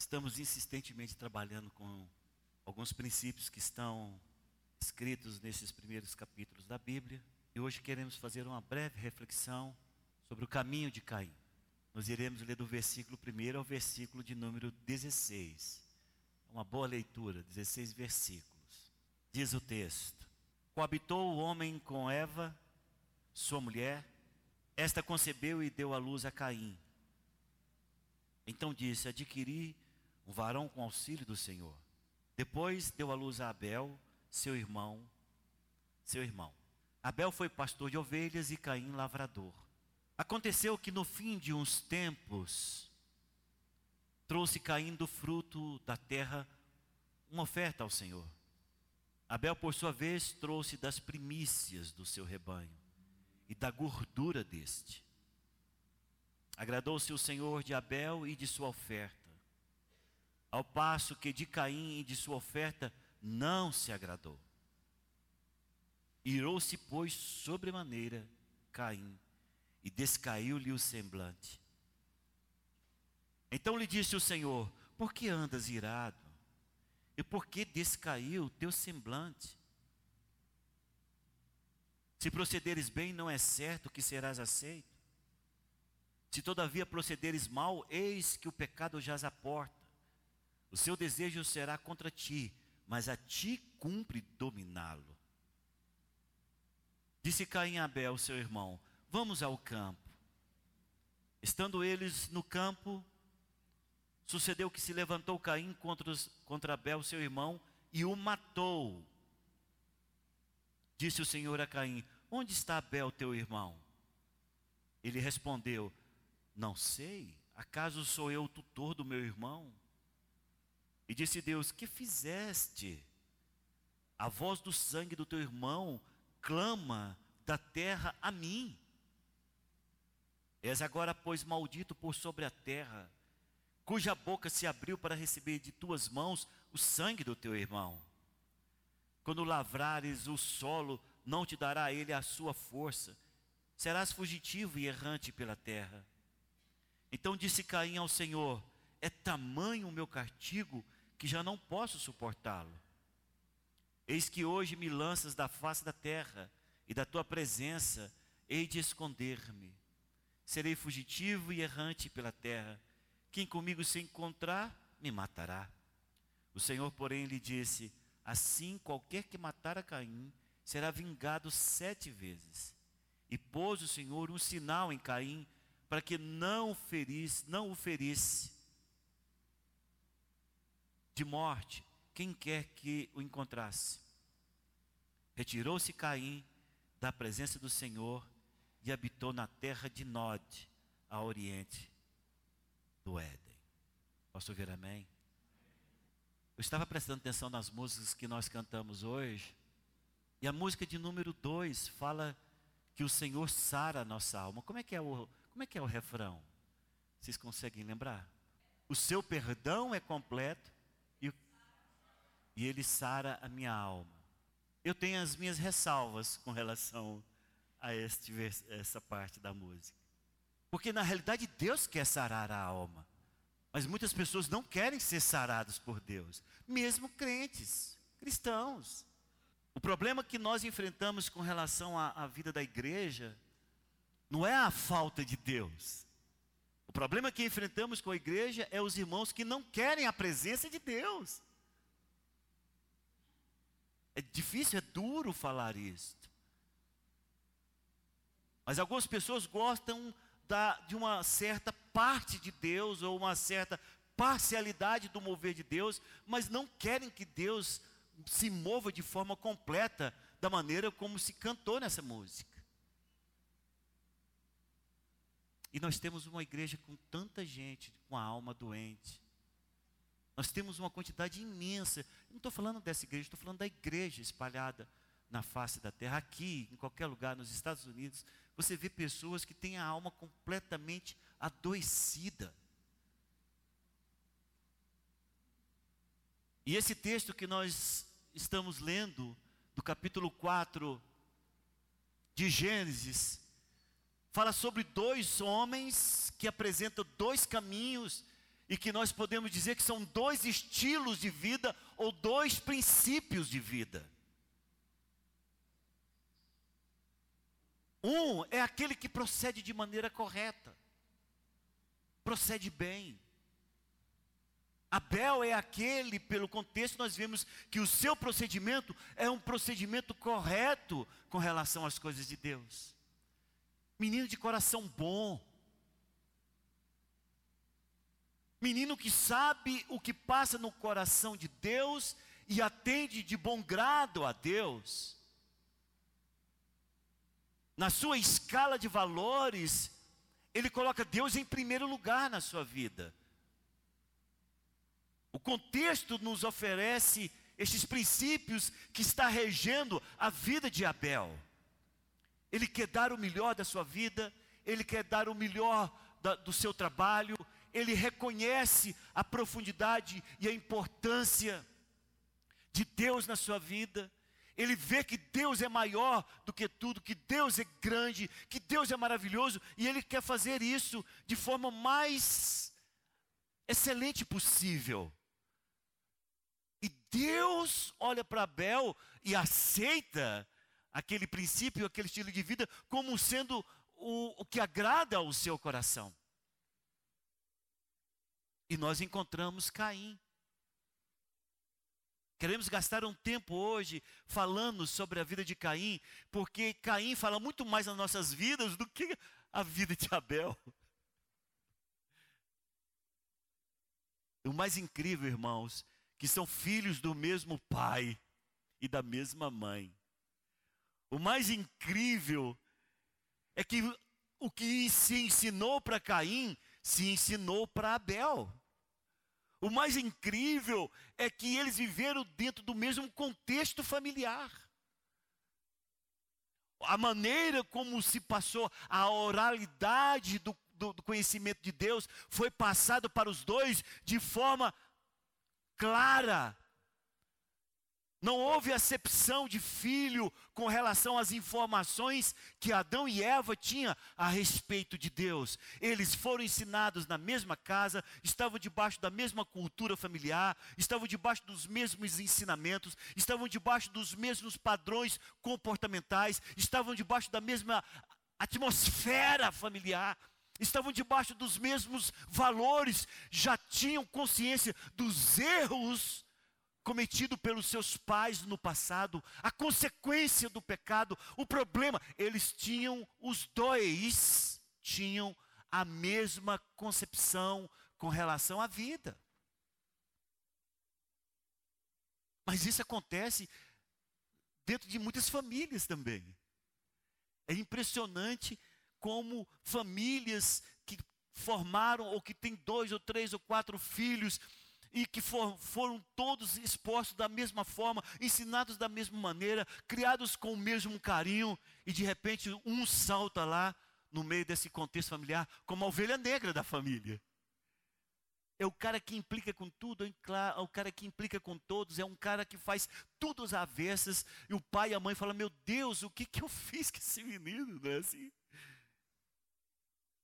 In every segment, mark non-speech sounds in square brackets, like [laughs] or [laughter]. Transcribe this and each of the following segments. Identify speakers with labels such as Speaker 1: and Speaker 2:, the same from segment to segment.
Speaker 1: Estamos insistentemente trabalhando com alguns princípios que estão escritos nesses primeiros capítulos da Bíblia. E hoje queremos fazer uma breve reflexão sobre o caminho de Caim. Nós iremos ler do versículo 1 ao versículo de número 16. É uma boa leitura, 16 versículos. Diz o texto: Coabitou o homem com Eva, sua mulher, esta concebeu e deu à luz a Caim. Então disse: Adquiri um varão com auxílio do Senhor. Depois deu à luz a Abel, seu irmão, seu irmão. Abel foi pastor de ovelhas e Caim lavrador. Aconteceu que no fim de uns tempos trouxe Caim do fruto da terra uma oferta ao Senhor. Abel, por sua vez, trouxe das primícias do seu rebanho e da gordura deste. Agradou-se o Senhor de Abel e de sua oferta, ao passo que de Caim e de sua oferta não se agradou. Irou-se, pois, sobremaneira Caim, e descaiu-lhe o semblante. Então lhe disse o Senhor: Por que andas irado? E por que descaiu o teu semblante? Se procederes bem, não é certo que serás aceito. Se todavia procederes mal, eis que o pecado jaz à porta. O seu desejo será contra ti, mas a ti cumpre dominá-lo. Disse Caim a Abel, seu irmão: Vamos ao campo. Estando eles no campo, sucedeu que se levantou Caim contra, contra Abel, seu irmão, e o matou. Disse o Senhor a Caim: Onde está Abel, teu irmão? Ele respondeu: Não sei. Acaso sou eu o tutor do meu irmão? E disse Deus: Que fizeste? A voz do sangue do teu irmão clama da terra a mim. És agora, pois, maldito por sobre a terra, cuja boca se abriu para receber de tuas mãos o sangue do teu irmão. Quando lavrares o solo, não te dará ele a sua força, serás fugitivo e errante pela terra. Então disse Caim ao Senhor: É tamanho o meu castigo que já não posso suportá-lo. Eis que hoje me lanças da face da terra, e da tua presença hei de esconder-me. Serei fugitivo e errante pela terra. Quem comigo se encontrar, me matará. O Senhor, porém, lhe disse: Assim, qualquer que matar a Caim será vingado sete vezes. E pôs o Senhor um sinal em Caim para que não ferisse, não o ferisse de morte quem quer que o encontrasse. Retirou-se Caim da presença do Senhor e habitou na terra de Nod, a oriente do Éden. Posso ouvir amém? Eu estava prestando atenção nas músicas que nós cantamos hoje, e a música de número 2 fala que o Senhor sara a nossa alma. Como é que é o, como é, que é o refrão? Vocês conseguem lembrar? O seu perdão é completo e ele sara a minha alma. Eu tenho as minhas ressalvas com relação a este, essa parte da música. Porque na realidade Deus quer sarar a alma. Mas muitas pessoas não querem ser saradas por Deus, mesmo crentes, cristãos. O problema que nós enfrentamos com relação à, à vida da igreja não é a falta de Deus. O problema que enfrentamos com a igreja é os irmãos que não querem a presença de Deus. É difícil, é duro falar isto. Mas algumas pessoas gostam da, de uma certa parte de Deus ou uma certa parcialidade do mover de Deus, mas não querem que Deus se mova de forma completa da maneira como se cantou nessa música. E nós temos uma igreja com tanta gente com a alma doente. Nós temos uma quantidade imensa. Eu não estou falando dessa igreja, estou falando da igreja espalhada na face da terra. Aqui, em qualquer lugar, nos Estados Unidos, você vê pessoas que têm a alma completamente adoecida. E esse texto que nós estamos lendo, do capítulo 4 de Gênesis, fala sobre dois homens que apresentam dois caminhos e que nós podemos dizer que são dois estilos de vida ou dois princípios de vida. Um é aquele que procede de maneira correta, procede bem. Abel é aquele, pelo contexto, nós vemos que o seu procedimento é um procedimento correto com relação às coisas de Deus. Menino de coração bom. Menino que sabe o que passa no coração de Deus e atende de bom grado a Deus. Na sua escala de valores, ele coloca Deus em primeiro lugar na sua vida. O contexto nos oferece estes princípios que está regendo a vida de Abel. Ele quer dar o melhor da sua vida, ele quer dar o melhor da, do seu trabalho, ele reconhece a profundidade e a importância de Deus na sua vida. Ele vê que Deus é maior do que tudo, que Deus é grande, que Deus é maravilhoso, e ele quer fazer isso de forma mais excelente possível. E Deus olha para Abel e aceita aquele princípio, aquele estilo de vida, como sendo o, o que agrada ao seu coração. E nós encontramos Caim. Queremos gastar um tempo hoje falando sobre a vida de Caim, porque Caim fala muito mais nas nossas vidas do que a vida de Abel. O mais incrível, irmãos, que são filhos do mesmo pai e da mesma mãe. O mais incrível é que o que se ensinou para Caim se ensinou para Abel. O mais incrível é que eles viveram dentro do mesmo contexto familiar. A maneira como se passou a oralidade do, do, do conhecimento de Deus foi passado para os dois de forma clara. Não houve acepção de filho com relação às informações que Adão e Eva tinham a respeito de Deus. Eles foram ensinados na mesma casa, estavam debaixo da mesma cultura familiar, estavam debaixo dos mesmos ensinamentos, estavam debaixo dos mesmos padrões comportamentais, estavam debaixo da mesma atmosfera familiar estavam debaixo dos mesmos valores, já tinham consciência dos erros cometidos pelos seus pais no passado, a consequência do pecado, o problema, eles tinham, os dois tinham a mesma concepção com relação à vida. Mas isso acontece dentro de muitas famílias também. É impressionante como famílias que formaram ou que têm dois ou três ou quatro filhos e que for, foram todos expostos da mesma forma, ensinados da mesma maneira, criados com o mesmo carinho, e de repente um salta lá no meio desse contexto familiar como a ovelha negra da família. É o cara que implica com tudo, é o cara que implica com todos, é um cara que faz tudo às avessas, e o pai e a mãe falam: Meu Deus, o que, que eu fiz com esse menino? Não é assim?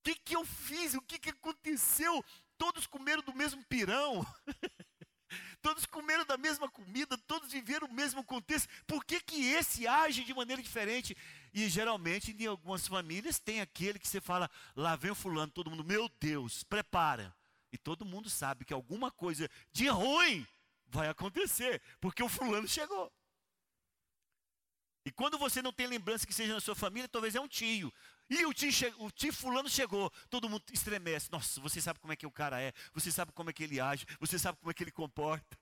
Speaker 1: que, que eu fiz? O que, que aconteceu? Todos comeram do mesmo pirão. [laughs] todos comeram da mesma comida, todos viveram o mesmo contexto. Por que, que esse age de maneira diferente? E geralmente, em algumas famílias, tem aquele que você fala, lá vem o fulano, todo mundo, meu Deus, prepara. E todo mundo sabe que alguma coisa de ruim vai acontecer, porque o fulano chegou. E quando você não tem lembrança que seja na sua família, talvez é um tio, e o tio, o tio fulano chegou, todo mundo estremece. Nossa, você sabe como é que o cara é, você sabe como é que ele age, você sabe como é que ele comporta.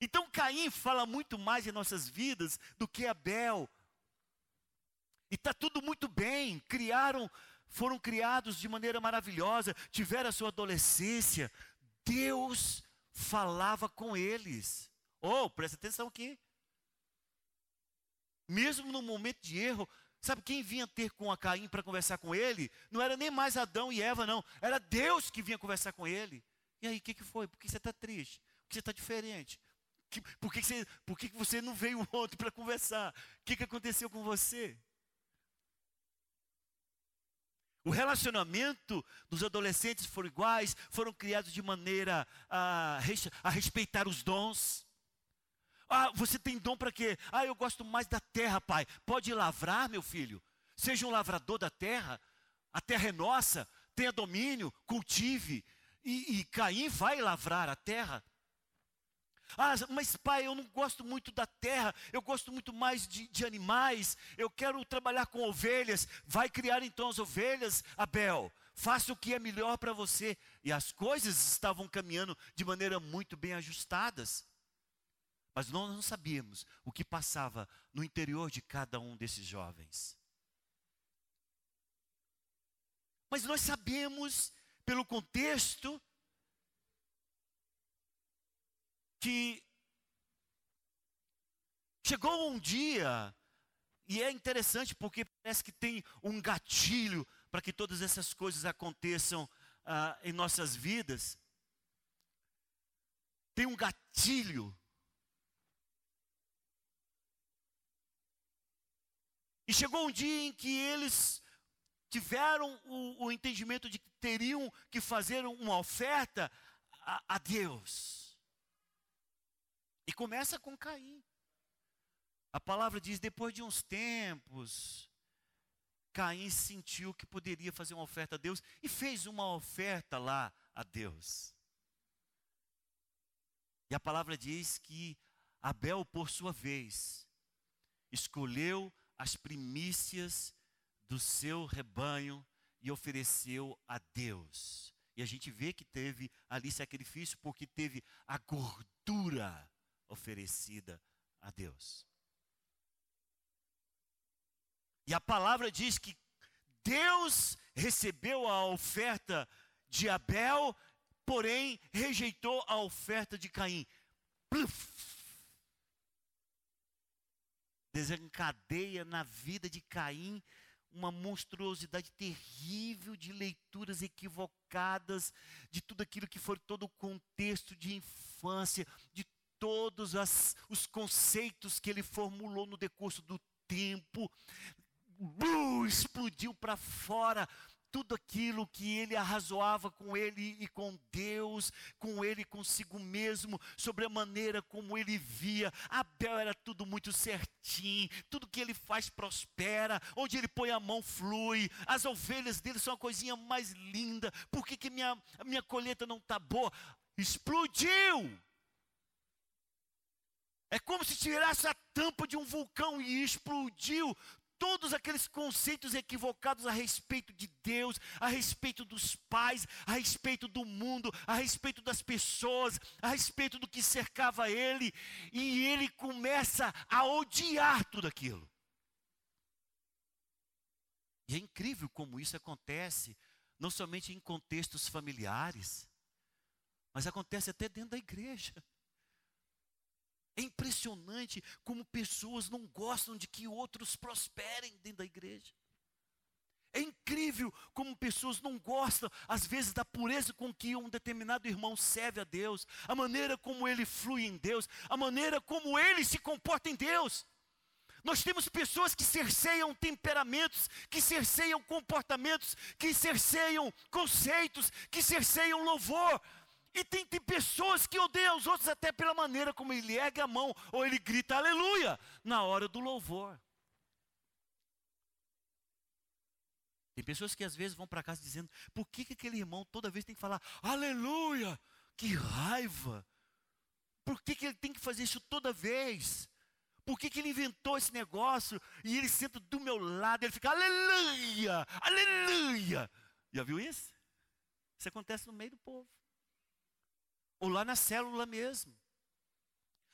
Speaker 1: Então Caim fala muito mais em nossas vidas do que Abel. E está tudo muito bem, criaram, foram criados de maneira maravilhosa, tiveram a sua adolescência. Deus falava com eles. Oh, presta atenção aqui. Mesmo no momento de erro, Sabe quem vinha ter com a Caim para conversar com ele? Não era nem mais Adão e Eva, não. Era Deus que vinha conversar com ele. E aí, o que, que foi? Por que você está triste? Por que você está diferente? por que, você, por que você não veio [laughs] ontem para conversar? O que, que aconteceu com você? O relacionamento dos adolescentes foram iguais, foram criados de maneira a, a respeitar os dons. Ah, você tem dom para quê? Ah, eu gosto mais da terra, pai. Pode lavrar, meu filho. Seja um lavrador da terra. A terra é nossa. Tenha domínio, cultive. E, e Caim vai lavrar a terra. Ah, mas pai, eu não gosto muito da terra, eu gosto muito mais de, de, animais, eu quero trabalhar com ovelhas. Vai criar então as ovelhas, Abel. Faça o que é melhor para você. E as coisas estavam caminhando de maneira muito bem ajustadas. Mas nós não sabíamos o que passava no interior de cada um desses jovens. Mas nós sabemos, pelo contexto, que chegou um dia, e é interessante porque parece que tem um gatilho para que todas essas coisas aconteçam ah, em nossas vidas. Tem um gatilho E chegou um dia em que eles tiveram o, o entendimento de que teriam que fazer uma oferta a, a Deus. E começa com Caim. A palavra diz: depois de uns tempos, Caim sentiu que poderia fazer uma oferta a Deus e fez uma oferta lá a Deus. E a palavra diz que Abel, por sua vez, escolheu as primícias do seu rebanho e ofereceu a Deus. E a gente vê que teve ali sacrifício porque teve a gordura oferecida a Deus. E a palavra diz que Deus recebeu a oferta de Abel, porém rejeitou a oferta de Caim. Pluf! Desencadeia na vida de Caim uma monstruosidade terrível de leituras equivocadas, de tudo aquilo que foi todo o contexto de infância, de todos as, os conceitos que ele formulou no decurso do tempo. Uh, explodiu para fora tudo aquilo que ele arrazoava com ele e com Deus, com ele consigo mesmo, sobre a maneira como ele via. Abel era tudo muito certinho, tudo que ele faz prospera, onde ele põe a mão flui, as ovelhas dele são a coisinha mais linda. Por que, que minha, minha colheita não está boa? Explodiu! É como se tirasse a tampa de um vulcão e explodiu todos aqueles conceitos equivocados a respeito de Deus, a respeito dos pais, a respeito do mundo, a respeito das pessoas, a respeito do que cercava ele, e ele começa a odiar tudo aquilo. E é incrível como isso acontece, não somente em contextos familiares, mas acontece até dentro da igreja. É impressionante como pessoas não gostam de que outros prosperem dentro da igreja. É incrível como pessoas não gostam, às vezes, da pureza com que um determinado irmão serve a Deus, a maneira como ele flui em Deus, a maneira como ele se comporta em Deus. Nós temos pessoas que cerceiam temperamentos, que cerceiam comportamentos, que cerceiam conceitos, que cerceiam louvor, e tem, tem pessoas que odeiam os outros até pela maneira como ele ergue a mão ou ele grita aleluia na hora do louvor. Tem pessoas que às vezes vão para casa dizendo: por que, que aquele irmão toda vez tem que falar aleluia? Que raiva! Por que, que ele tem que fazer isso toda vez? Por que, que ele inventou esse negócio e ele senta do meu lado, ele fica aleluia, aleluia. Já viu isso? Isso acontece no meio do povo ou lá na célula mesmo.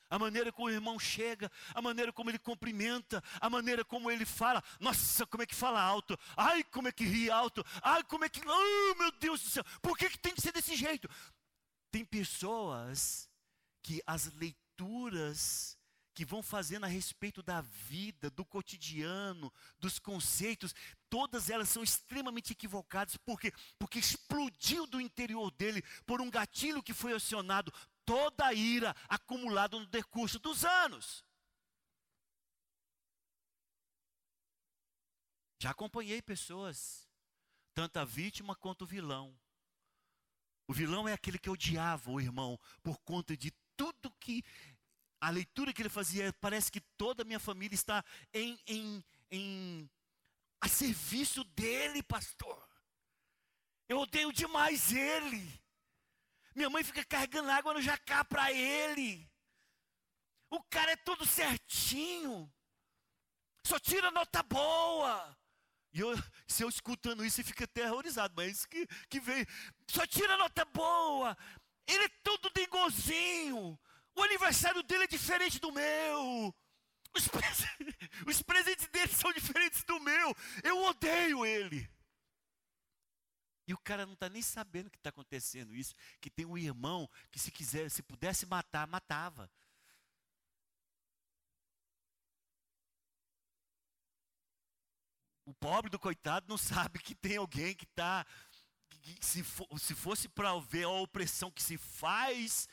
Speaker 1: A maneira como o irmão chega, a maneira como ele cumprimenta, a maneira como ele fala. Nossa, como é que fala alto? Ai, como é que ri alto? Ai, como é que. Oh, meu Deus do céu! Por que, que tem que ser desse jeito? Tem pessoas que as leituras que vão fazendo a respeito da vida, do cotidiano, dos conceitos, todas elas são extremamente equivocadas, porque porque explodiu do interior dele por um gatilho que foi acionado toda a ira acumulada no decurso dos anos. Já acompanhei pessoas tanto a vítima quanto o vilão. O vilão é aquele que odiava o irmão por conta de tudo que a leitura que ele fazia. Parece que toda a minha família está em, em, em a serviço dele, pastor. Eu odeio demais ele. Minha mãe fica carregando água no jacá para ele. O cara é todo certinho. Só tira nota boa. E eu, se eu escutando isso, eu fico aterrorizado, mas isso que, que vem. Só tira nota boa. Ele é todo dengozinho. O aniversário dele é diferente do meu. Os, [laughs] os presentes dele são diferentes do meu. Eu odeio ele. E o cara não está nem sabendo que está acontecendo isso. Que tem um irmão que se quiser, se pudesse matar, matava. O pobre do coitado não sabe que tem alguém que está. Se, se fosse para ver a opressão que se faz,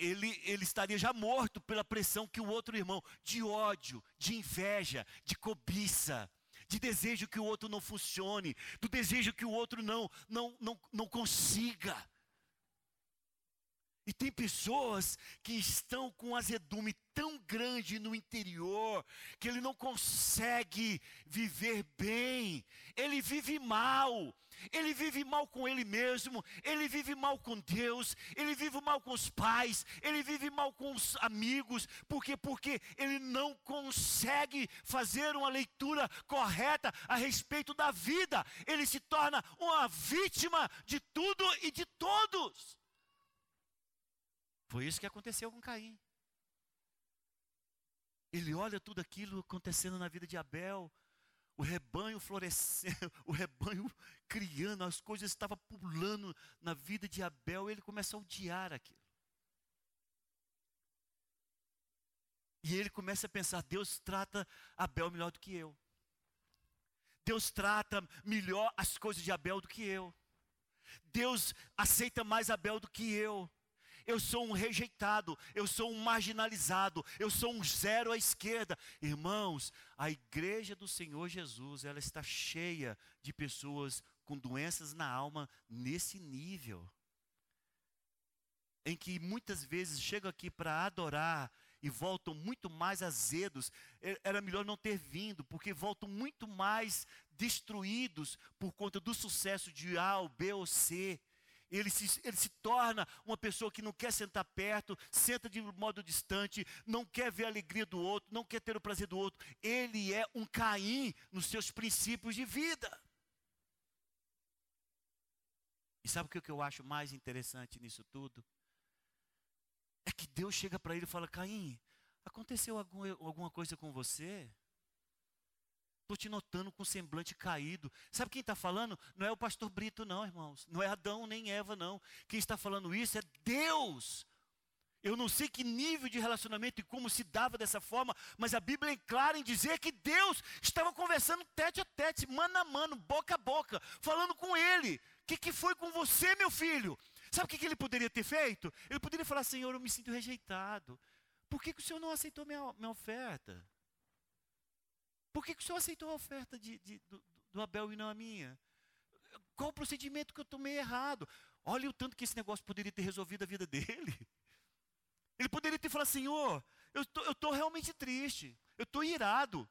Speaker 1: ele, ele estaria já morto pela pressão que o outro irmão, de ódio, de inveja, de cobiça, de desejo que o outro não funcione, do desejo que o outro não, não, não, não consiga. E tem pessoas que estão com azedume tão grande no interior que ele não consegue viver bem, ele vive mal. Ele vive mal com ele mesmo, ele vive mal com Deus, ele vive mal com os pais, ele vive mal com os amigos, por quê? Porque ele não consegue fazer uma leitura correta a respeito da vida, ele se torna uma vítima de tudo e de todos. Foi isso que aconteceu com Caim. Ele olha tudo aquilo acontecendo na vida de Abel, o rebanho florescendo, [laughs] o rebanho criando, as coisas estavam pulando na vida de Abel, ele começa a odiar aquilo. E ele começa a pensar: Deus trata Abel melhor do que eu. Deus trata melhor as coisas de Abel do que eu. Deus aceita mais Abel do que eu eu sou um rejeitado, eu sou um marginalizado, eu sou um zero à esquerda. Irmãos, a igreja do Senhor Jesus, ela está cheia de pessoas com doenças na alma nesse nível. Em que muitas vezes chegam aqui para adorar e voltam muito mais azedos. Era melhor não ter vindo, porque voltam muito mais destruídos por conta do sucesso de A, ou B ou C ele se, ele se torna uma pessoa que não quer sentar perto, senta de modo distante, não quer ver a alegria do outro, não quer ter o prazer do outro. Ele é um Caim nos seus princípios de vida. E sabe o que eu acho mais interessante nisso tudo? É que Deus chega para ele e fala: Caim, aconteceu alguma coisa com você? Estou te notando com semblante caído. Sabe quem está falando? Não é o pastor Brito, não, irmãos. Não é Adão nem Eva, não. Quem está falando isso é Deus. Eu não sei que nível de relacionamento e como se dava dessa forma, mas a Bíblia é clara em dizer que Deus estava conversando tete a tete, mano a mano, boca a boca, falando com ele. O que, que foi com você, meu filho? Sabe o que, que ele poderia ter feito? Ele poderia falar: Senhor, eu me sinto rejeitado. Por que, que o Senhor não aceitou minha, minha oferta? Por que, que o senhor aceitou a oferta de, de, do, do Abel e não a minha? Qual o procedimento que eu tomei errado? Olha o tanto que esse negócio poderia ter resolvido a vida dele. Ele poderia ter falado, Senhor, eu estou realmente triste, eu estou irado.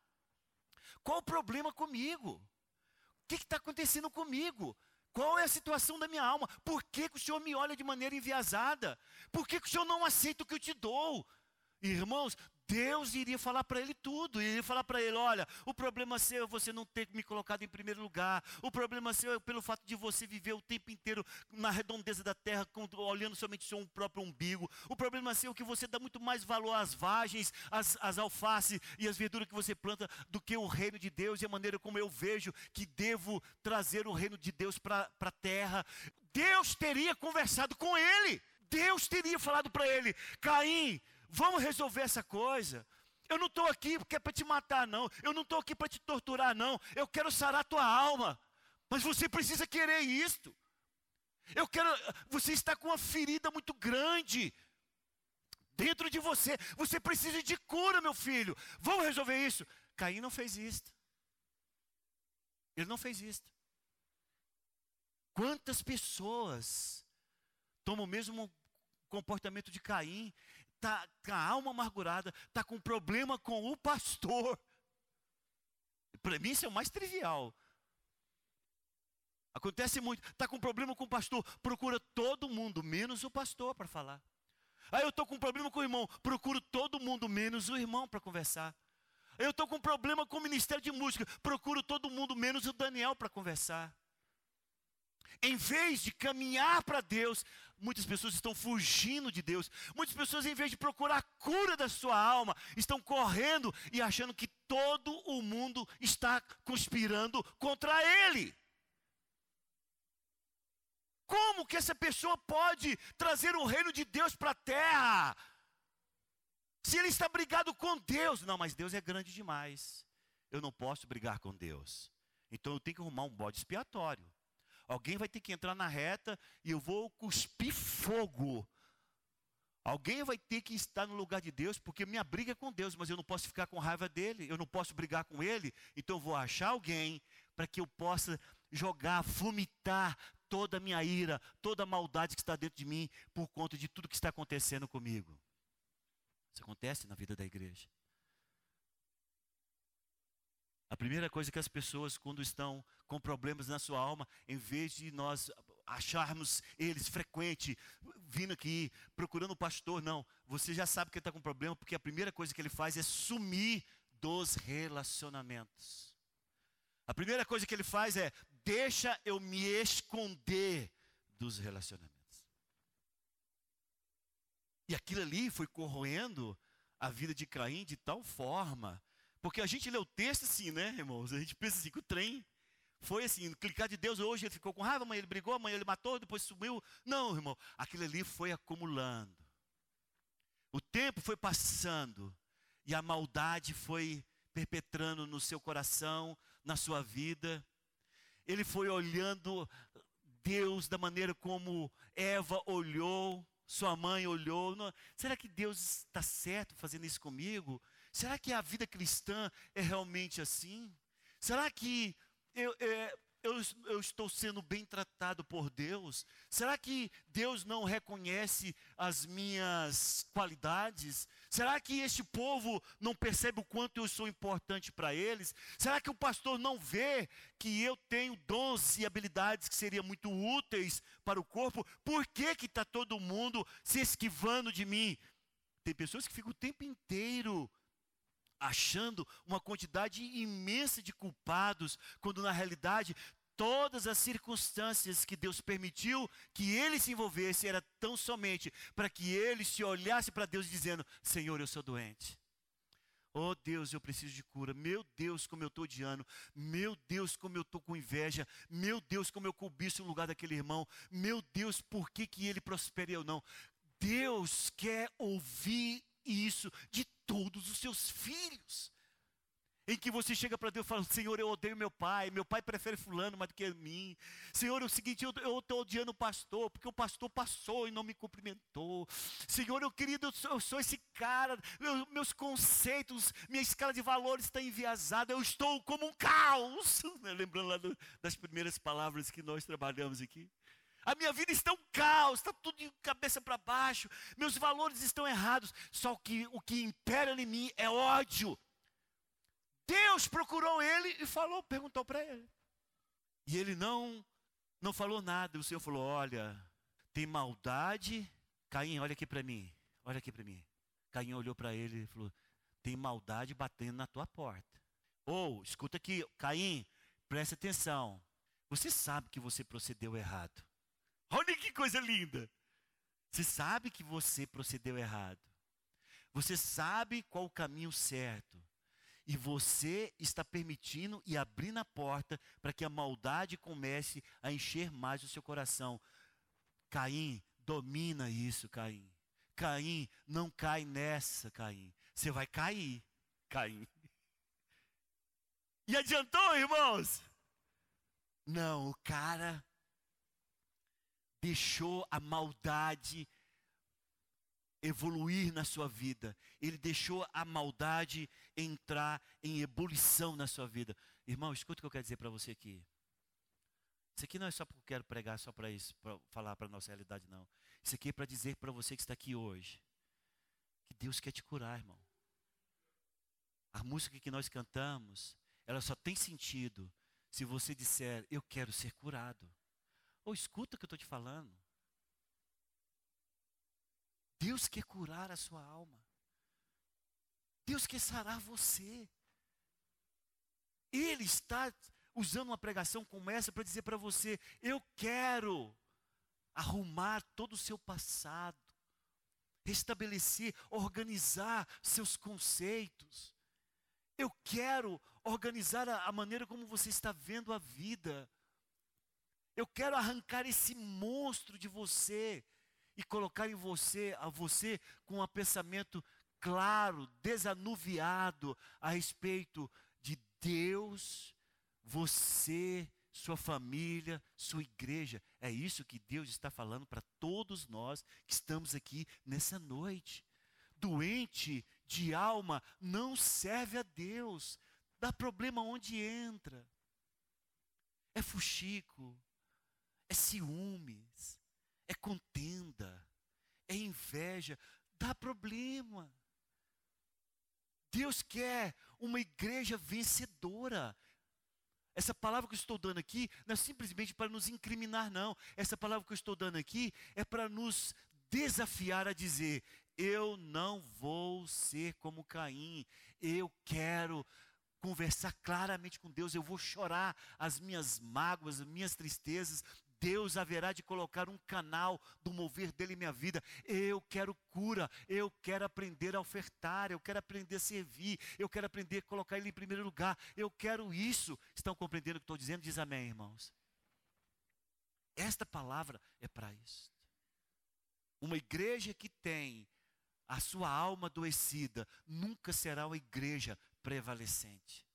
Speaker 1: Qual o problema comigo? O que está acontecendo comigo? Qual é a situação da minha alma? Por que, que o Senhor me olha de maneira enviesada? Por que, que o Senhor não aceita o que eu te dou? Irmãos, Deus iria falar para ele tudo, iria falar para ele: olha, o problema seu é você não ter me colocado em primeiro lugar, o problema seu é pelo fato de você viver o tempo inteiro na redondeza da terra, olhando somente o seu próprio umbigo, o problema seu é que você dá muito mais valor às vagens, às, às alfaces e às verduras que você planta do que o reino de Deus e a maneira como eu vejo que devo trazer o reino de Deus para a terra. Deus teria conversado com ele, Deus teria falado para ele: Caim Vamos resolver essa coisa. Eu não estou aqui porque é para te matar, não. Eu não estou aqui para te torturar, não. Eu quero sarar tua alma. Mas você precisa querer isto. Eu quero. Você está com uma ferida muito grande dentro de você. Você precisa de cura, meu filho. Vamos resolver isso. Caim não fez isto. Ele não fez isto. Quantas pessoas tomam o mesmo comportamento de Caim, tá com a alma amargurada, tá com problema com o pastor. Para mim isso é o mais trivial. Acontece muito, tá com problema com o pastor, procura todo mundo, menos o pastor para falar. Aí eu estou com problema com o irmão, procuro todo mundo, menos o irmão para conversar. Eu estou com problema com o ministério de música, procuro todo mundo, menos o Daniel para conversar. Em vez de caminhar para Deus, muitas pessoas estão fugindo de Deus. Muitas pessoas, em vez de procurar a cura da sua alma, estão correndo e achando que todo o mundo está conspirando contra ele. Como que essa pessoa pode trazer o reino de Deus para a terra? Se ele está brigado com Deus, não, mas Deus é grande demais. Eu não posso brigar com Deus. Então eu tenho que arrumar um bode expiatório. Alguém vai ter que entrar na reta e eu vou cuspir fogo. Alguém vai ter que estar no lugar de Deus, porque minha briga é com Deus, mas eu não posso ficar com raiva dele, eu não posso brigar com ele, então eu vou achar alguém para que eu possa jogar, vomitar toda a minha ira, toda a maldade que está dentro de mim por conta de tudo que está acontecendo comigo. Isso acontece na vida da igreja. A primeira coisa que as pessoas, quando estão com problemas na sua alma, em vez de nós acharmos eles frequente, vindo aqui, procurando o pastor, não. Você já sabe que está com problema, porque a primeira coisa que ele faz é sumir dos relacionamentos. A primeira coisa que ele faz é: deixa eu me esconder dos relacionamentos. E aquilo ali foi corroendo a vida de Caim de tal forma porque a gente lê o texto assim, né, irmãos? A gente pensa assim que o trem foi assim, clicar de Deus hoje ele ficou com raiva, amanhã ele brigou, amanhã ele matou, depois sumiu. Não, irmão, aquilo ali foi acumulando. O tempo foi passando e a maldade foi perpetrando no seu coração, na sua vida. Ele foi olhando Deus da maneira como Eva olhou, sua mãe olhou. Será que Deus está certo fazendo isso comigo? Será que a vida cristã é realmente assim? Será que eu, é, eu, eu, estou sendo bem tratado por Deus? Será que Deus não reconhece as minhas qualidades? Será que este povo não percebe o quanto eu sou importante para eles? Será que o pastor não vê que eu tenho dons e habilidades que seriam muito úteis para o corpo? Por que está todo mundo se esquivando de mim? Tem pessoas que ficam o tempo inteiro achando uma quantidade imensa de culpados, quando na realidade todas as circunstâncias que Deus permitiu que ele se envolvesse era tão somente para que ele se olhasse para Deus dizendo: Senhor, eu sou doente. Oh Deus, eu preciso de cura. Meu Deus, como eu estou odiando. Meu Deus, como eu estou com inveja. Meu Deus, como eu cobiço o lugar daquele irmão. Meu Deus, por que, que ele prospere ou não? Deus quer ouvir isso de todos os seus filhos. Em que você chega para Deus e fala: Senhor, eu odeio meu pai, meu pai prefere Fulano mais do que mim. Senhor, é o seguinte, eu estou odiando o pastor, porque o pastor passou e não me cumprimentou. Senhor, eu querido, eu sou, eu sou esse cara, eu, meus conceitos, minha escala de valores está enviesada, eu estou como um caos. [laughs] Lembrando lá do, das primeiras palavras que nós trabalhamos aqui. A minha vida está um caos, está tudo de cabeça para baixo. Meus valores estão errados. Só que o que impera em mim é ódio. Deus procurou ele e falou, perguntou para ele. E ele não não falou nada. O Senhor falou: "Olha, tem maldade. Caim, olha aqui para mim. Olha aqui para mim." Caim olhou para ele e falou: "Tem maldade batendo na tua porta." Ou, escuta aqui, Caim, preste atenção. Você sabe que você procedeu errado. Olha que coisa linda. Você sabe que você procedeu errado. Você sabe qual o caminho certo. E você está permitindo e abrindo a porta para que a maldade comece a encher mais o seu coração. Caim, domina isso, Caim. Caim, não cai nessa, Caim. Você vai cair, Caim. E adiantou, irmãos? Não, o cara deixou a maldade evoluir na sua vida. Ele deixou a maldade entrar em ebulição na sua vida. Irmão, escuta o que eu quero dizer para você aqui. Isso aqui não é só porque eu quero pregar só para isso, para falar para a nossa realidade, não. Isso aqui é para dizer para você que está aqui hoje, que Deus quer te curar, irmão. A música que nós cantamos, ela só tem sentido se você disser, eu quero ser curado. Ou escuta o que eu estou te falando. Deus quer curar a sua alma. Deus quer sarar você. Ele está usando uma pregação como essa para dizer para você: eu quero arrumar todo o seu passado, restabelecer, organizar seus conceitos. Eu quero organizar a, a maneira como você está vendo a vida. Eu quero arrancar esse monstro de você e colocar em você, a você com um pensamento claro, desanuviado a respeito de Deus, você, sua família, sua igreja. É isso que Deus está falando para todos nós que estamos aqui nessa noite. Doente de alma não serve a Deus. Dá problema onde entra. É fuxico, é ciúmes, é contenda, é inveja, dá problema. Deus quer uma igreja vencedora. Essa palavra que eu estou dando aqui não é simplesmente para nos incriminar, não. Essa palavra que eu estou dando aqui é para nos desafiar a dizer: eu não vou ser como Caim, eu quero conversar claramente com Deus, eu vou chorar as minhas mágoas, as minhas tristezas, Deus haverá de colocar um canal do mover dele em minha vida. Eu quero cura, eu quero aprender a ofertar, eu quero aprender a servir, eu quero aprender a colocar ele em primeiro lugar. Eu quero isso. Estão compreendendo o que estou dizendo? Diz amém, irmãos. Esta palavra é para isso. Uma igreja que tem a sua alma adoecida nunca será uma igreja prevalecente.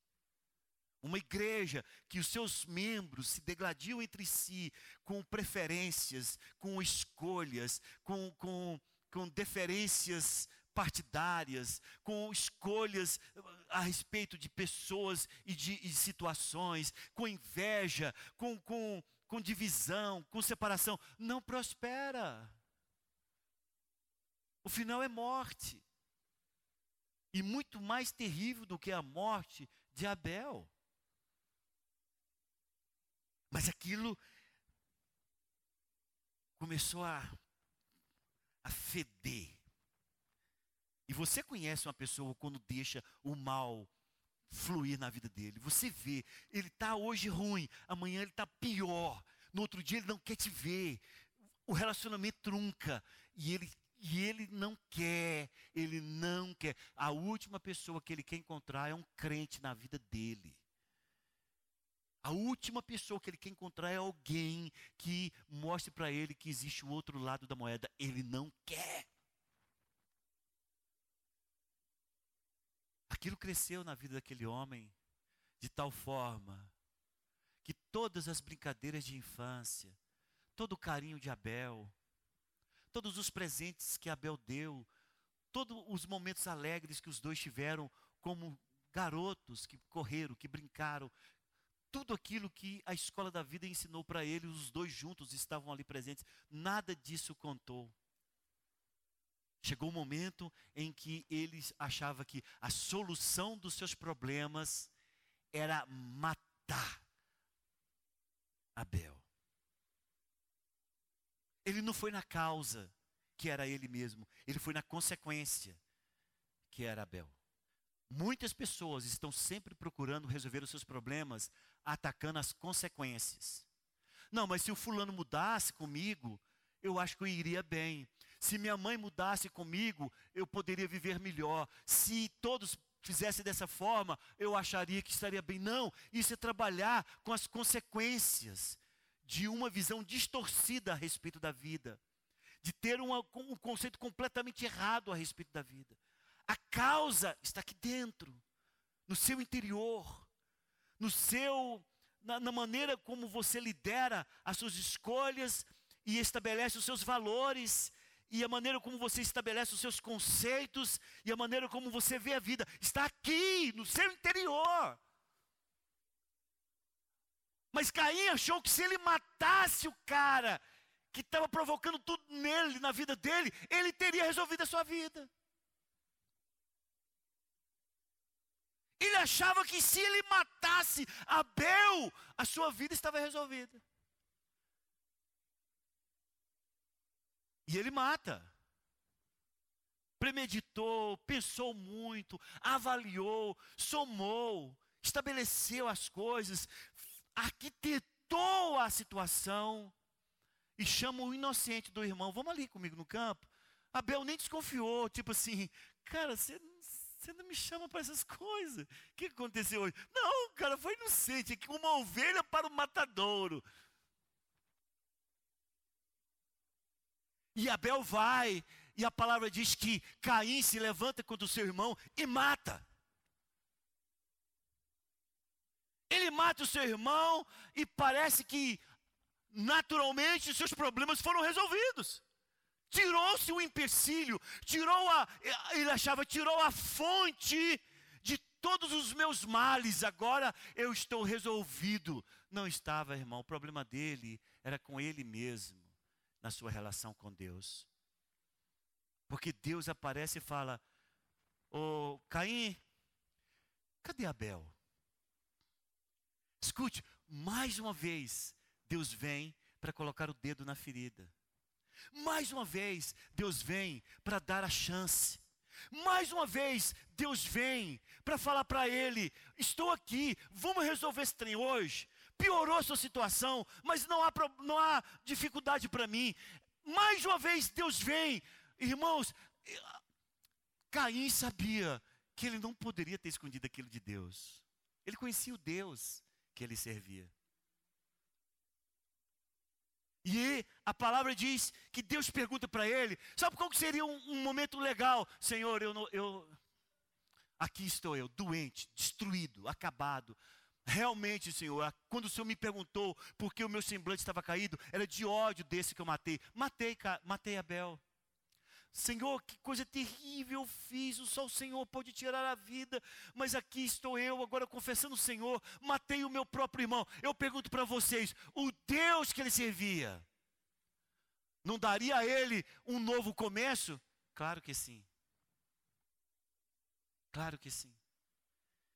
Speaker 1: Uma igreja que os seus membros se degladiam entre si com preferências, com escolhas, com, com, com deferências partidárias, com escolhas a respeito de pessoas e de e situações, com inveja, com, com, com divisão, com separação, não prospera. O final é morte. E muito mais terrível do que a morte de Abel. Mas aquilo começou a, a feder. E você conhece uma pessoa quando deixa o mal fluir na vida dele. Você vê, ele está hoje ruim, amanhã ele está pior. No outro dia ele não quer te ver. O relacionamento trunca. E ele, e ele não quer, ele não quer. A última pessoa que ele quer encontrar é um crente na vida dele. A última pessoa que ele quer encontrar é alguém que mostre para ele que existe o outro lado da moeda. Ele não quer. Aquilo cresceu na vida daquele homem de tal forma que todas as brincadeiras de infância, todo o carinho de Abel, todos os presentes que Abel deu, todos os momentos alegres que os dois tiveram como garotos que correram, que brincaram, tudo aquilo que a escola da vida ensinou para ele, os dois juntos estavam ali presentes, nada disso contou. Chegou o um momento em que ele achava que a solução dos seus problemas era matar Abel. Ele não foi na causa, que era ele mesmo, ele foi na consequência, que era Abel. Muitas pessoas estão sempre procurando resolver os seus problemas atacando as consequências. Não, mas se o fulano mudasse comigo, eu acho que eu iria bem. Se minha mãe mudasse comigo, eu poderia viver melhor. Se todos fizessem dessa forma, eu acharia que estaria bem. Não, isso é trabalhar com as consequências de uma visão distorcida a respeito da vida, de ter uma, um conceito completamente errado a respeito da vida. A causa está aqui dentro, no seu interior no seu, na, na maneira como você lidera as suas escolhas e estabelece os seus valores e a maneira como você estabelece os seus conceitos e a maneira como você vê a vida está aqui no seu interior. Mas Caim achou que se ele matasse o cara que estava provocando tudo nele, na vida dele, ele teria resolvido a sua vida. Ele achava que se ele matasse Abel, a sua vida estava resolvida. E ele mata. Premeditou, pensou muito, avaliou, somou, estabeleceu as coisas, arquitetou a situação e chama o inocente do irmão. Vamos ali comigo no campo. Abel nem desconfiou, tipo assim, cara, você você não me chama para essas coisas. O que aconteceu hoje? Não, cara, foi inocente. É uma ovelha para o matadouro. E Abel vai, e a palavra diz que Caim se levanta contra o seu irmão e mata. Ele mata o seu irmão e parece que naturalmente os seus problemas foram resolvidos. Tirou-se o empecilho, tirou a, ele achava, tirou a fonte de todos os meus males, agora eu estou resolvido. Não estava, irmão, o problema dele era com ele mesmo, na sua relação com Deus. Porque Deus aparece e fala: Ô oh, Caim, cadê Abel? Escute, mais uma vez, Deus vem para colocar o dedo na ferida. Mais uma vez, Deus vem para dar a chance. Mais uma vez, Deus vem para falar para ele: estou aqui, vamos resolver esse trem hoje. Piorou a sua situação, mas não há, não há dificuldade para mim. Mais uma vez, Deus vem. Irmãos, Caim sabia que ele não poderia ter escondido aquilo de Deus. Ele conhecia o Deus que ele servia. E a palavra diz que Deus pergunta para ele: sabe qual seria um, um, momento legal? Senhor, eu, eu. Aqui estou eu, doente, destruído, acabado. Realmente, Senhor, quando o Senhor me perguntou por que o meu semblante estava caído, era de ódio desse que eu matei. Matei, matei Abel. Senhor, que coisa terrível fiz, só o Senhor pode tirar a vida, mas aqui estou eu, agora confessando o Senhor, matei o meu próprio irmão. Eu pergunto para vocês: o Deus que ele servia, não daria a ele um novo começo? Claro que sim. Claro que sim.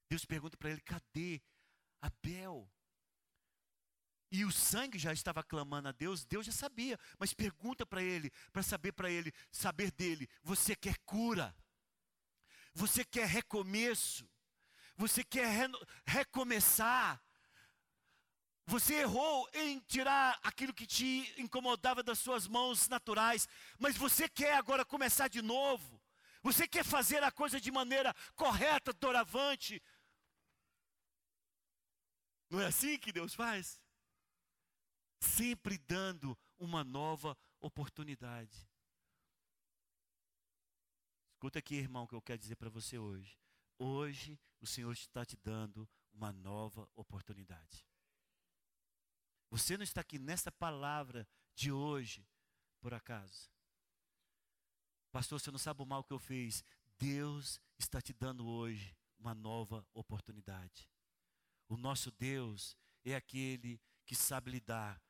Speaker 1: Deus pergunta para ele: cadê Abel? E o sangue já estava clamando a Deus, Deus já sabia, mas pergunta para ele, para saber para ele, saber dele, você quer cura? Você quer recomeço? Você quer re recomeçar? Você errou em tirar aquilo que te incomodava das suas mãos naturais, mas você quer agora começar de novo? Você quer fazer a coisa de maneira correta, doravante? Não é assim que Deus faz? Sempre dando uma nova oportunidade. Escuta aqui, irmão, o que eu quero dizer para você hoje. Hoje o Senhor está te dando uma nova oportunidade. Você não está aqui nessa palavra de hoje por acaso. Pastor, você não sabe o mal que eu fiz. Deus está te dando hoje uma nova oportunidade. O nosso Deus é aquele que sabe lidar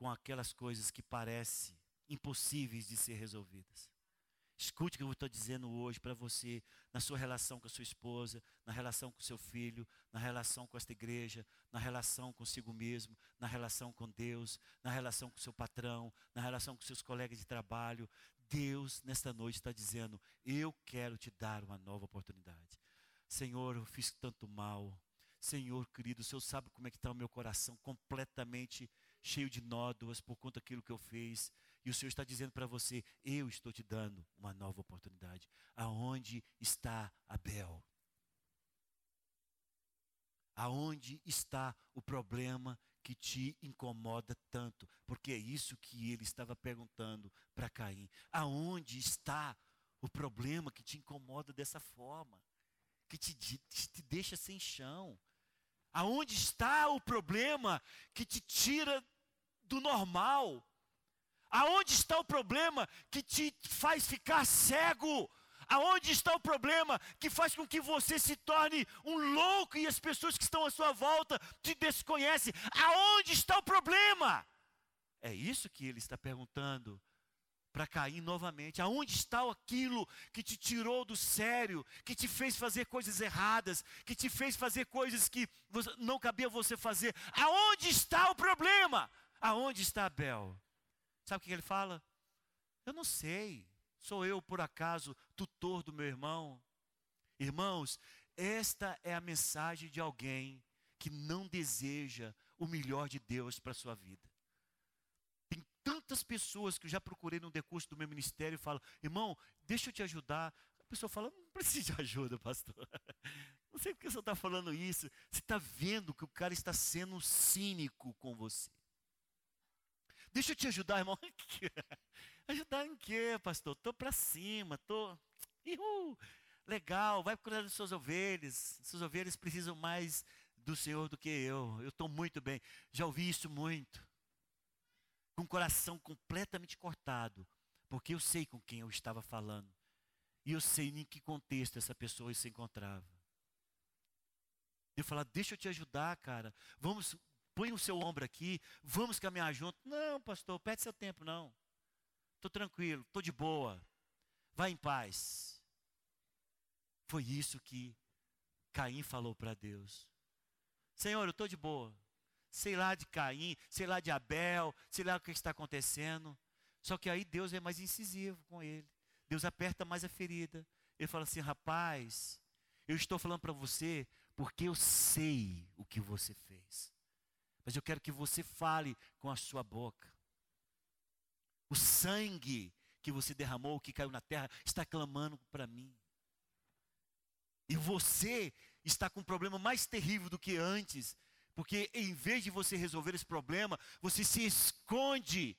Speaker 1: com aquelas coisas que parecem impossíveis de ser resolvidas. Escute o que eu estou dizendo hoje para você, na sua relação com a sua esposa, na relação com o seu filho, na relação com esta igreja, na relação consigo mesmo, na relação com Deus, na relação com o seu patrão, na relação com seus colegas de trabalho. Deus, nesta noite, está dizendo: Eu quero te dar uma nova oportunidade. Senhor, eu fiz tanto mal. Senhor querido, o Senhor sabe como é que está o meu coração completamente cheio de nódoas por conta daquilo que eu fiz. E o Senhor está dizendo para você: Eu estou te dando uma nova oportunidade. Aonde está Abel? Aonde está o problema que te incomoda tanto? Porque é isso que ele estava perguntando para Caim. Aonde está o problema que te incomoda dessa forma? Que te, te deixa sem chão? Aonde está o problema que te tira do normal? Aonde está o problema que te faz ficar cego? Aonde está o problema que faz com que você se torne um louco e as pessoas que estão à sua volta te desconhecem? Aonde está o problema? É isso que ele está perguntando para cair novamente. Aonde está aquilo que te tirou do sério, que te fez fazer coisas erradas, que te fez fazer coisas que não cabia você fazer? Aonde está o problema? Aonde está Abel? Sabe o que ele fala? Eu não sei. Sou eu, por acaso, tutor do meu irmão? Irmãos, esta é a mensagem de alguém que não deseja o melhor de Deus para a sua vida tantas pessoas que eu já procurei no decurso do meu ministério e falam, irmão, deixa eu te ajudar. A pessoa fala, não precisa de ajuda, pastor. [laughs] Não sei porque você está falando isso. Você está vendo que o cara está sendo cínico com você. Deixa eu te ajudar, irmão. [laughs] ajudar em quê, pastor? Estou para cima, estou. Tô... Legal, vai cuidar das suas ovelhas. Suas ovelhas precisam mais do Senhor do que eu. Eu estou muito bem. Já ouvi isso muito com o coração completamente cortado, porque eu sei com quem eu estava falando. E eu sei em que contexto essa pessoa se encontrava. Eu falar, deixa eu te ajudar, cara. Vamos, põe o seu ombro aqui, vamos caminhar junto. Não, pastor, perde seu tempo, não. Estou tranquilo, estou de boa. Vai em paz. Foi isso que Caim falou para Deus. Senhor, eu estou de boa sei lá de Caim, sei lá de Abel, sei lá o que está acontecendo. Só que aí Deus é mais incisivo com ele. Deus aperta mais a ferida. Ele fala assim: rapaz, eu estou falando para você porque eu sei o que você fez. Mas eu quero que você fale com a sua boca. O sangue que você derramou, que caiu na terra, está clamando para mim. E você está com um problema mais terrível do que antes, porque em vez de você resolver esse problema, você se esconde.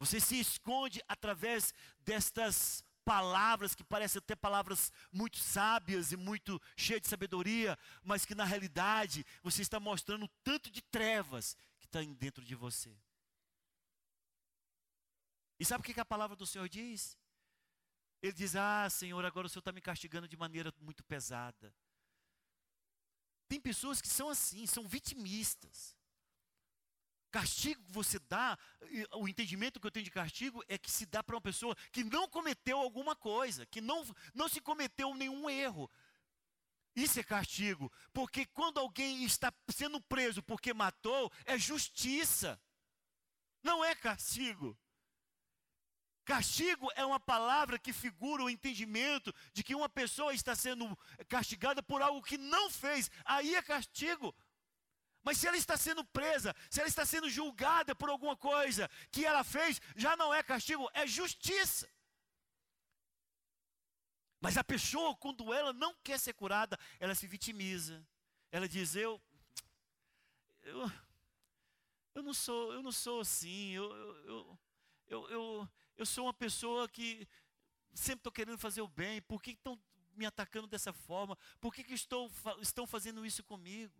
Speaker 1: Você se esconde através destas palavras que parecem até palavras muito sábias e muito cheias de sabedoria, mas que na realidade você está mostrando o tanto de trevas que está dentro de você. E sabe o que a palavra do Senhor diz? Ele diz: Ah, Senhor, agora o Senhor está me castigando de maneira muito pesada. Tem pessoas que são assim, são vitimistas. Castigo que você dá, o entendimento que eu tenho de castigo é que se dá para uma pessoa que não cometeu alguma coisa, que não, não se cometeu nenhum erro. Isso é castigo, porque quando alguém está sendo preso porque matou, é justiça, não é castigo. Castigo é uma palavra que figura o entendimento de que uma pessoa está sendo castigada por algo que não fez, aí é castigo. Mas se ela está sendo presa, se ela está sendo julgada por alguma coisa que ela fez, já não é castigo, é justiça. Mas a pessoa, quando ela não quer ser curada, ela se vitimiza. Ela diz: Eu, eu, eu não sou, eu não sou assim. Eu, eu, eu, eu, eu sou uma pessoa que sempre estou querendo fazer o bem. Por que estão me atacando dessa forma? Por que, que estou, estão fazendo isso comigo?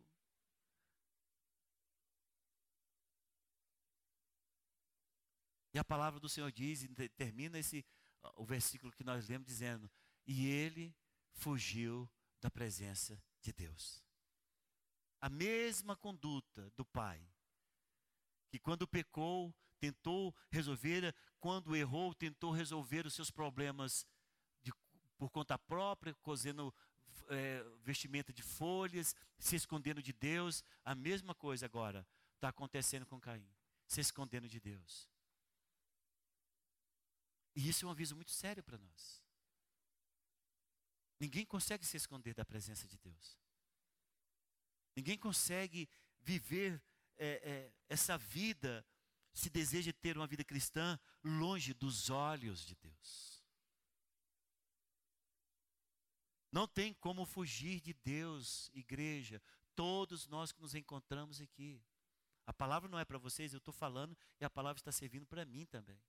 Speaker 1: E a palavra do Senhor diz, e termina esse, o versículo que nós lemos dizendo: E ele fugiu da presença de Deus. A mesma conduta do pai, que quando pecou, tentou resolver, quando errou, tentou resolver os seus problemas de, por conta própria, cozendo é, vestimenta de folhas, se escondendo de Deus. A mesma coisa agora está acontecendo com Caim, se escondendo de Deus. E isso é um aviso muito sério para nós. Ninguém consegue se esconder da presença de Deus. Ninguém consegue viver é, é, essa vida se deseja ter uma vida cristã longe dos olhos de Deus. Não tem como fugir de Deus, igreja. Todos nós que nos encontramos aqui. A palavra não é para vocês, eu estou falando e a palavra está servindo para mim também.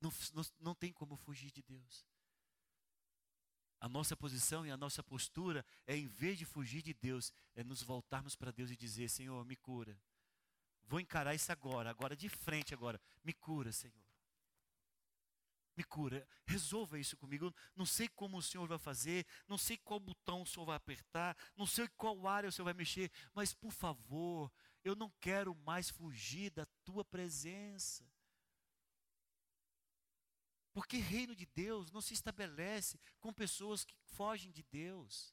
Speaker 1: Não, não, não tem como fugir de Deus. A nossa posição e a nossa postura é, em vez de fugir de Deus, é nos voltarmos para Deus e dizer: Senhor, me cura. Vou encarar isso agora, agora de frente agora. Me cura, Senhor. Me cura. Resolva isso comigo. Não sei como o Senhor vai fazer, não sei qual botão o Senhor vai apertar, não sei qual área o Senhor vai mexer, mas por favor, eu não quero mais fugir da tua presença. Porque reino de Deus não se estabelece com pessoas que fogem de Deus.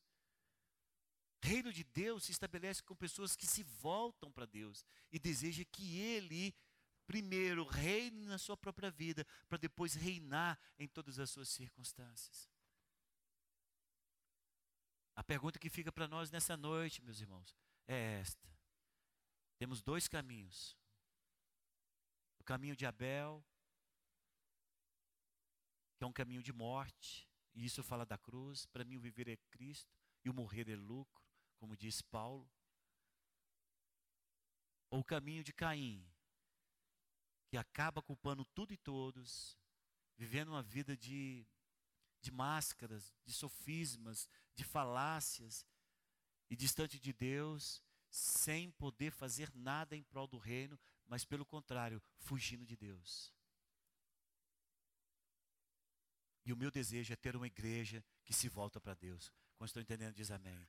Speaker 1: Reino de Deus se estabelece com pessoas que se voltam para Deus e desejam que Ele, primeiro, reine na sua própria vida, para depois reinar em todas as suas circunstâncias. A pergunta que fica para nós nessa noite, meus irmãos, é esta: temos dois caminhos. O caminho de Abel, que é um caminho de morte, e isso fala da cruz. Para mim, o viver é Cristo e o morrer é lucro como diz Paulo, ou o caminho de Caim, que acaba culpando tudo e todos, vivendo uma vida de, de máscaras, de sofismas, de falácias, e distante de Deus, sem poder fazer nada em prol do reino, mas pelo contrário, fugindo de Deus. E o meu desejo é ter uma igreja que se volta para Deus. Quando estão entendendo, diz amém.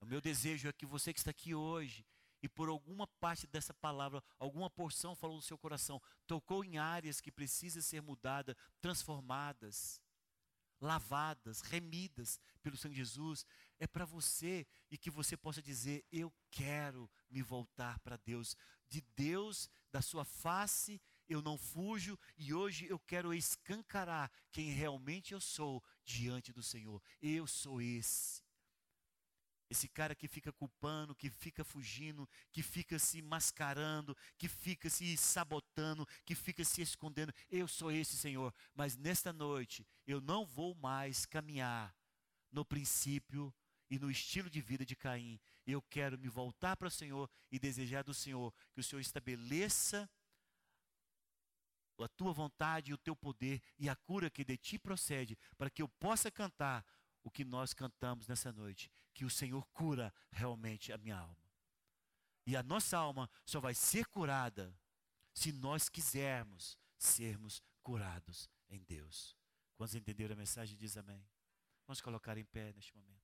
Speaker 1: O meu desejo é que você que está aqui hoje e por alguma parte dessa palavra, alguma porção falou no seu coração, tocou em áreas que precisam ser mudadas, transformadas, lavadas, remidas pelo Senhor Jesus, é para você e que você possa dizer: Eu quero me voltar para Deus. De Deus, da sua face, eu não fujo e hoje eu quero escancarar quem realmente eu sou diante do Senhor. Eu sou esse. Esse cara que fica culpando, que fica fugindo, que fica se mascarando, que fica se sabotando, que fica se escondendo. Eu sou esse, Senhor. Mas nesta noite, eu não vou mais caminhar no princípio e no estilo de vida de Caim. Eu quero me voltar para o Senhor e desejar do Senhor que o Senhor estabeleça a tua vontade e o teu poder e a cura que de ti procede, para que eu possa cantar o que nós cantamos nessa noite, que o Senhor cura realmente a minha alma. E a nossa alma só vai ser curada se nós quisermos sermos curados em Deus. Quantos entenderam a mensagem? Diz amém. Vamos colocar em pé neste momento.